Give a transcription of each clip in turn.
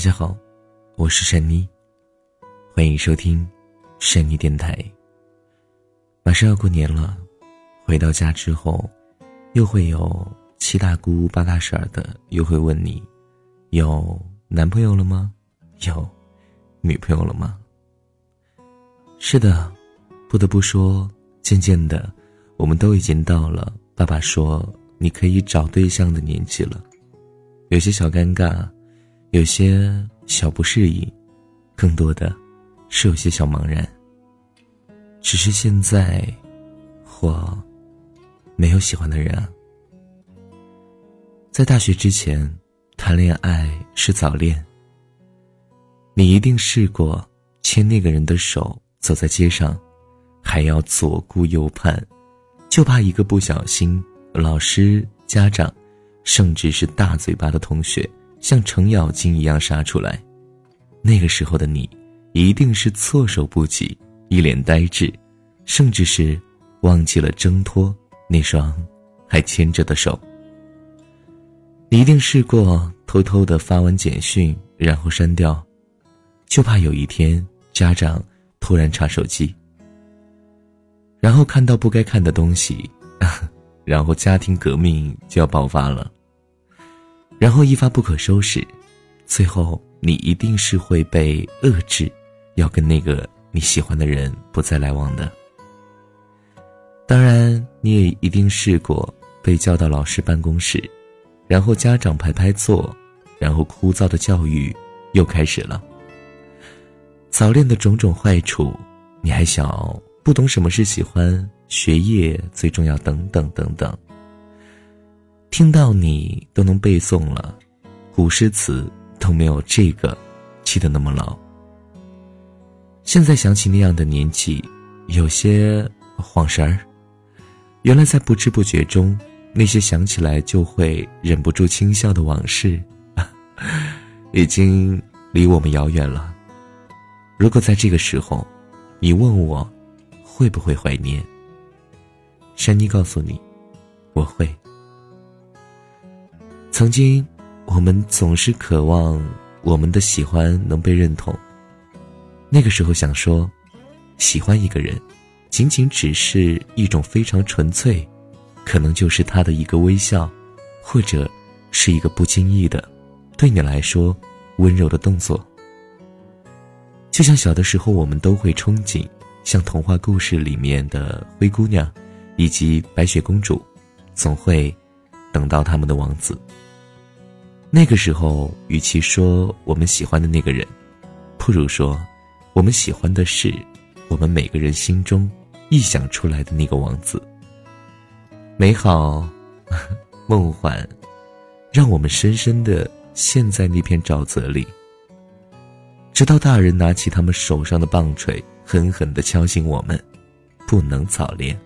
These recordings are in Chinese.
大家好，我是珊妮，欢迎收听珊妮电台。马上要过年了，回到家之后，又会有七大姑八大婶的又会问你，有男朋友了吗？有女朋友了吗？是的，不得不说，渐渐的，我们都已经到了爸爸说你可以找对象的年纪了，有些小尴尬。有些小不适应，更多的是有些小茫然。只是现在，我没有喜欢的人啊。在大学之前，谈恋爱是早恋。你一定试过牵那个人的手走在街上，还要左顾右盼，就怕一个不小心，老师、家长，甚至是大嘴巴的同学。像程咬金一样杀出来，那个时候的你，一定是措手不及，一脸呆滞，甚至是忘记了挣脱那双还牵着的手。你一定试过偷偷的发完简讯，然后删掉，就怕有一天家长突然查手机，然后看到不该看的东西，然后家庭革命就要爆发了。然后一发不可收拾，最后你一定是会被遏制，要跟那个你喜欢的人不再来往的。当然，你也一定试过被叫到老师办公室，然后家长排排坐，然后枯燥的教育又开始了。早恋的种种坏处，你还小，不懂什么是喜欢，学业最重要，等等等等。听到你都能背诵了，古诗词都没有这个记得那么牢。现在想起那样的年纪，有些晃神儿。原来在不知不觉中，那些想起来就会忍不住轻笑的往事，已经离我们遥远了。如果在这个时候，你问我会不会怀念，珊妮告诉你，我会。曾经，我们总是渴望我们的喜欢能被认同。那个时候想说，喜欢一个人，仅仅只是一种非常纯粹，可能就是他的一个微笑，或者是一个不经意的，对你来说温柔的动作。就像小的时候，我们都会憧憬，像童话故事里面的灰姑娘，以及白雪公主，总会等到他们的王子。那个时候，与其说我们喜欢的那个人，不如说，我们喜欢的是我们每个人心中臆想出来的那个王子。美好，梦幻，让我们深深的陷在那片沼泽里。直到大人拿起他们手上的棒槌，狠狠的敲醒我们：不能早恋，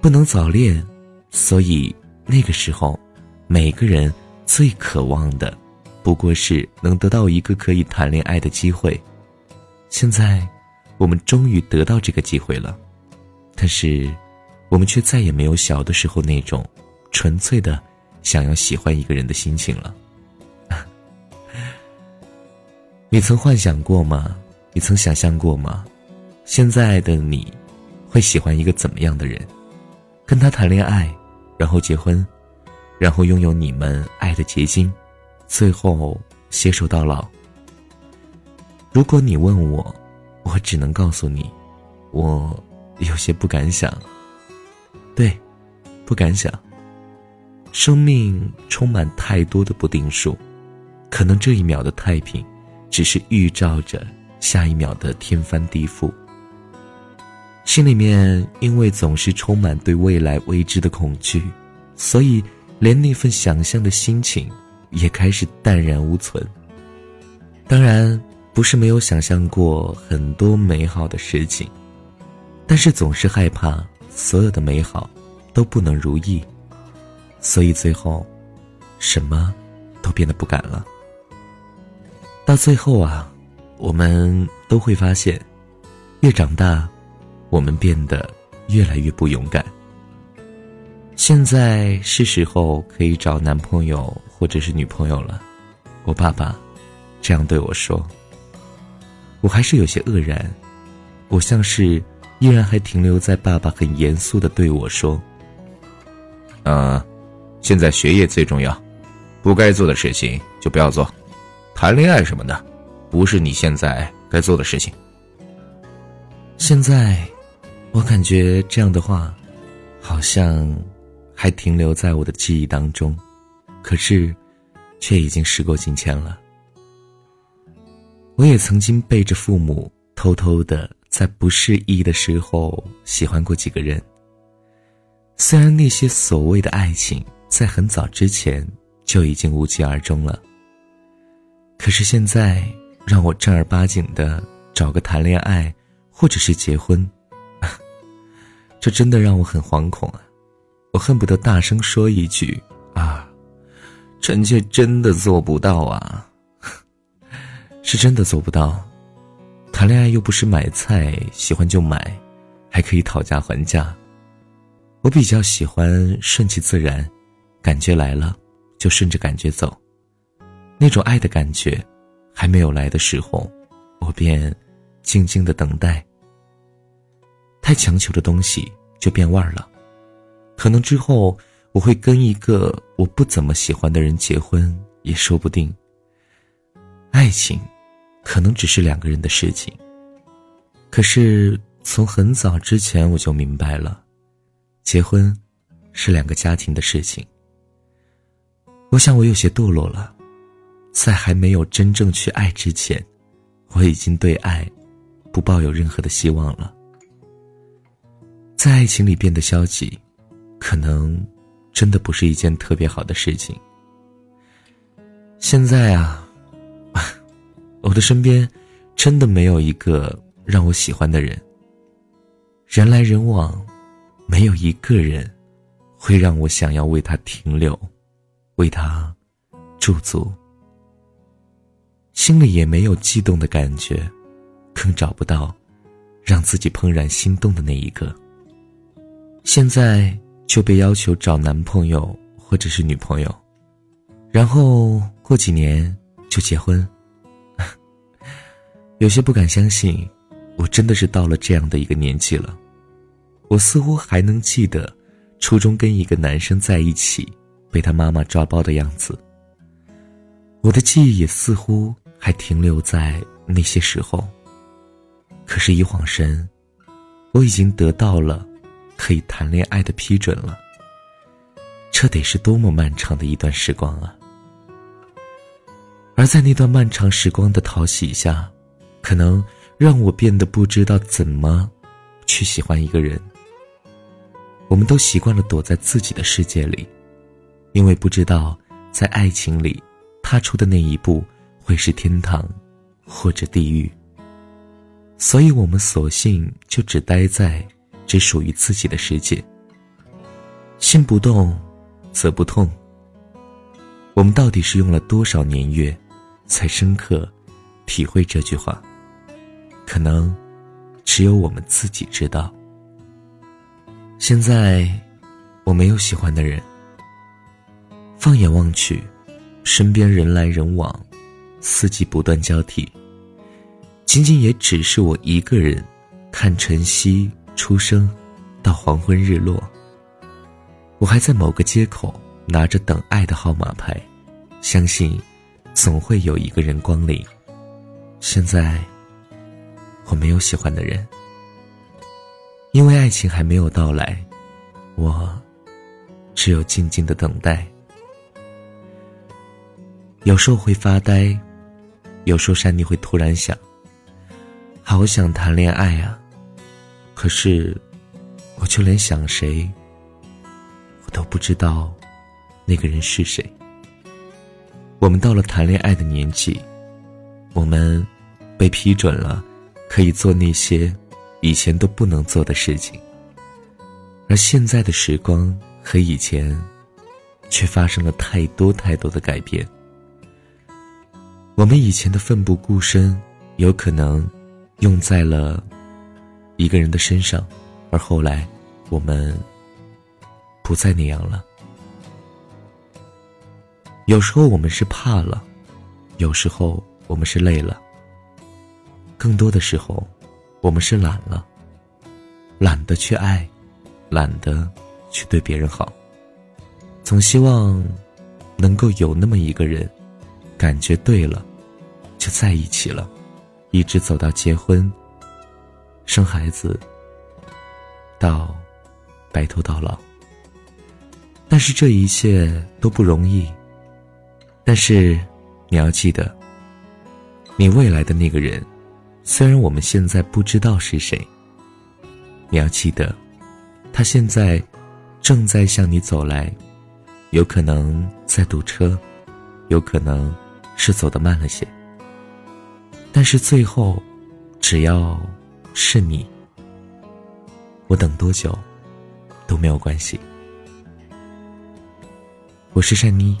不能早恋。所以那个时候，每个人。最渴望的，不过是能得到一个可以谈恋爱的机会。现在，我们终于得到这个机会了，但是，我们却再也没有小的时候那种纯粹的想要喜欢一个人的心情了。你曾幻想过吗？你曾想象过吗？现在的你，会喜欢一个怎么样的人？跟他谈恋爱，然后结婚？然后拥有你们爱的结晶，最后携手到老。如果你问我，我只能告诉你，我有些不敢想。对，不敢想。生命充满太多的不定数，可能这一秒的太平，只是预兆着下一秒的天翻地覆。心里面因为总是充满对未来未知的恐惧，所以。连那份想象的心情，也开始淡然无存。当然，不是没有想象过很多美好的事情，但是总是害怕所有的美好都不能如意，所以最后，什么都变得不敢了。到最后啊，我们都会发现，越长大，我们变得越来越不勇敢。现在是时候可以找男朋友或者是女朋友了，我爸爸这样对我说。我还是有些愕然，我像是依然还停留在爸爸很严肃的对我说：“嗯，现在学业最重要，不该做的事情就不要做，谈恋爱什么的，不是你现在该做的事情。”现在，我感觉这样的话，好像还停留在我的记忆当中，可是，却已经时过境迁了。我也曾经背着父母，偷偷的在不适宜的时候喜欢过几个人。虽然那些所谓的爱情在很早之前就已经无疾而终了，可是现在让我正儿八经的找个谈恋爱，或者是结婚，这真的让我很惶恐啊！我恨不得大声说一句啊，臣妾真的做不到啊！是真的做不到，谈恋爱又不是买菜，喜欢就买，还可以讨价还价。我比较喜欢顺其自然，感觉来了就顺着感觉走。那种爱的感觉还没有来的时候，我便静静的等待。太强求的东西就变味儿了，可能之后我会跟一个我不怎么喜欢的人结婚也说不定。爱情。可能只是两个人的事情。可是从很早之前我就明白了，结婚是两个家庭的事情。我想我有些堕落了，在还没有真正去爱之前，我已经对爱不抱有任何的希望了。在爱情里变得消极，可能真的不是一件特别好的事情。现在啊。我的身边，真的没有一个让我喜欢的人。人来人往，没有一个人会让我想要为他停留，为他驻足。心里也没有悸动的感觉，更找不到让自己怦然心动的那一个。现在就被要求找男朋友或者是女朋友，然后过几年就结婚。有些不敢相信，我真的是到了这样的一个年纪了。我似乎还能记得初中跟一个男生在一起，被他妈妈抓包的样子。我的记忆也似乎还停留在那些时候。可是，一晃神，我已经得到了可以谈恋爱的批准了。这得是多么漫长的一段时光啊！而在那段漫长时光的讨喜下，可能让我变得不知道怎么去喜欢一个人。我们都习惯了躲在自己的世界里，因为不知道在爱情里踏出的那一步会是天堂或者地狱，所以我们索性就只待在只属于自己的世界。心不动，则不痛。我们到底是用了多少年月，才深刻体会这句话？可能，只有我们自己知道。现在，我没有喜欢的人。放眼望去，身边人来人往，四季不断交替。仅仅也只是我一个人，看晨曦出生，到黄昏日落。我还在某个街口拿着等爱的号码牌，相信，总会有一个人光临。现在。我没有喜欢的人，因为爱情还没有到来，我只有静静的等待。有时候会发呆，有时候山里会突然想，好想谈恋爱啊！可是，我就连想谁，我都不知道那个人是谁。我们到了谈恋爱的年纪，我们被批准了。可以做那些以前都不能做的事情，而现在的时光和以前，却发生了太多太多的改变。我们以前的奋不顾身，有可能用在了一个人的身上，而后来我们不再那样了。有时候我们是怕了，有时候我们是累了，更多的时候，我们是懒了，懒得去爱，懒得去对别人好。总希望能够有那么一个人，感觉对了，就在一起了，一直走到结婚、生孩子，到白头到老。但是这一切都不容易。但是，你要记得，你未来的那个人，虽然我们现在不知道是谁，你要记得，他现在正在向你走来，有可能在堵车，有可能是走得慢了些。但是最后，只要是你，我等多久都没有关系。我是善妮。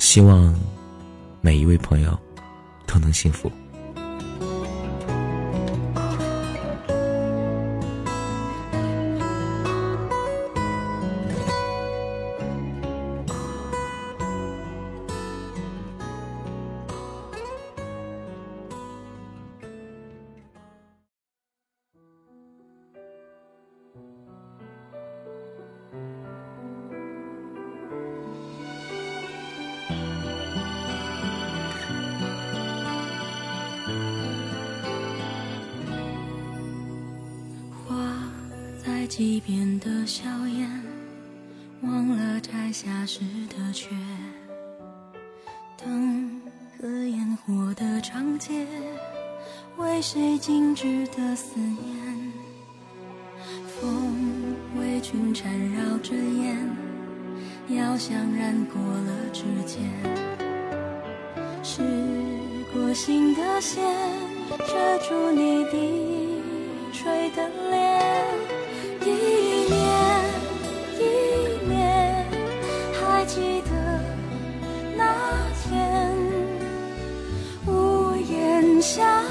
希望每一位朋友都能幸福。几遍的笑颜，忘了摘下时的缺。灯和烟火的长街，为谁静止的思念？风为君缠绕着烟，药香染过了指尖。试过心的线，遮住你低垂的下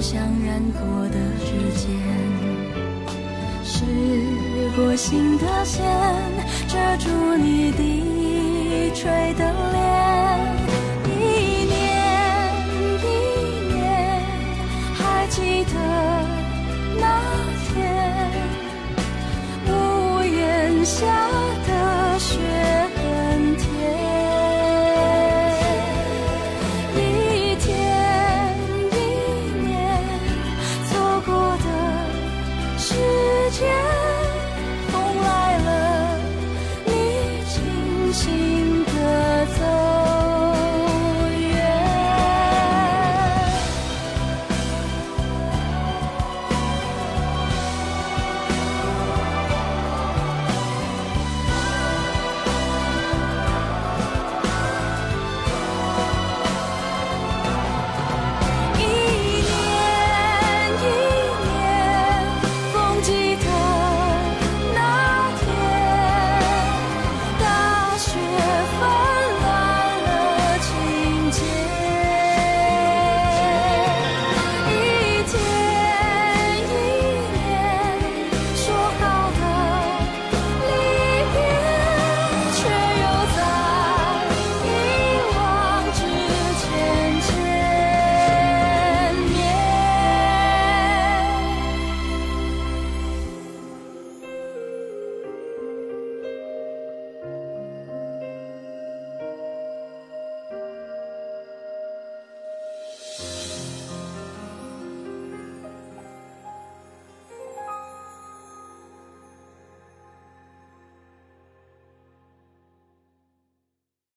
像染过的指尖是过心的线遮住你低垂的脸一年一年还记得那天屋檐下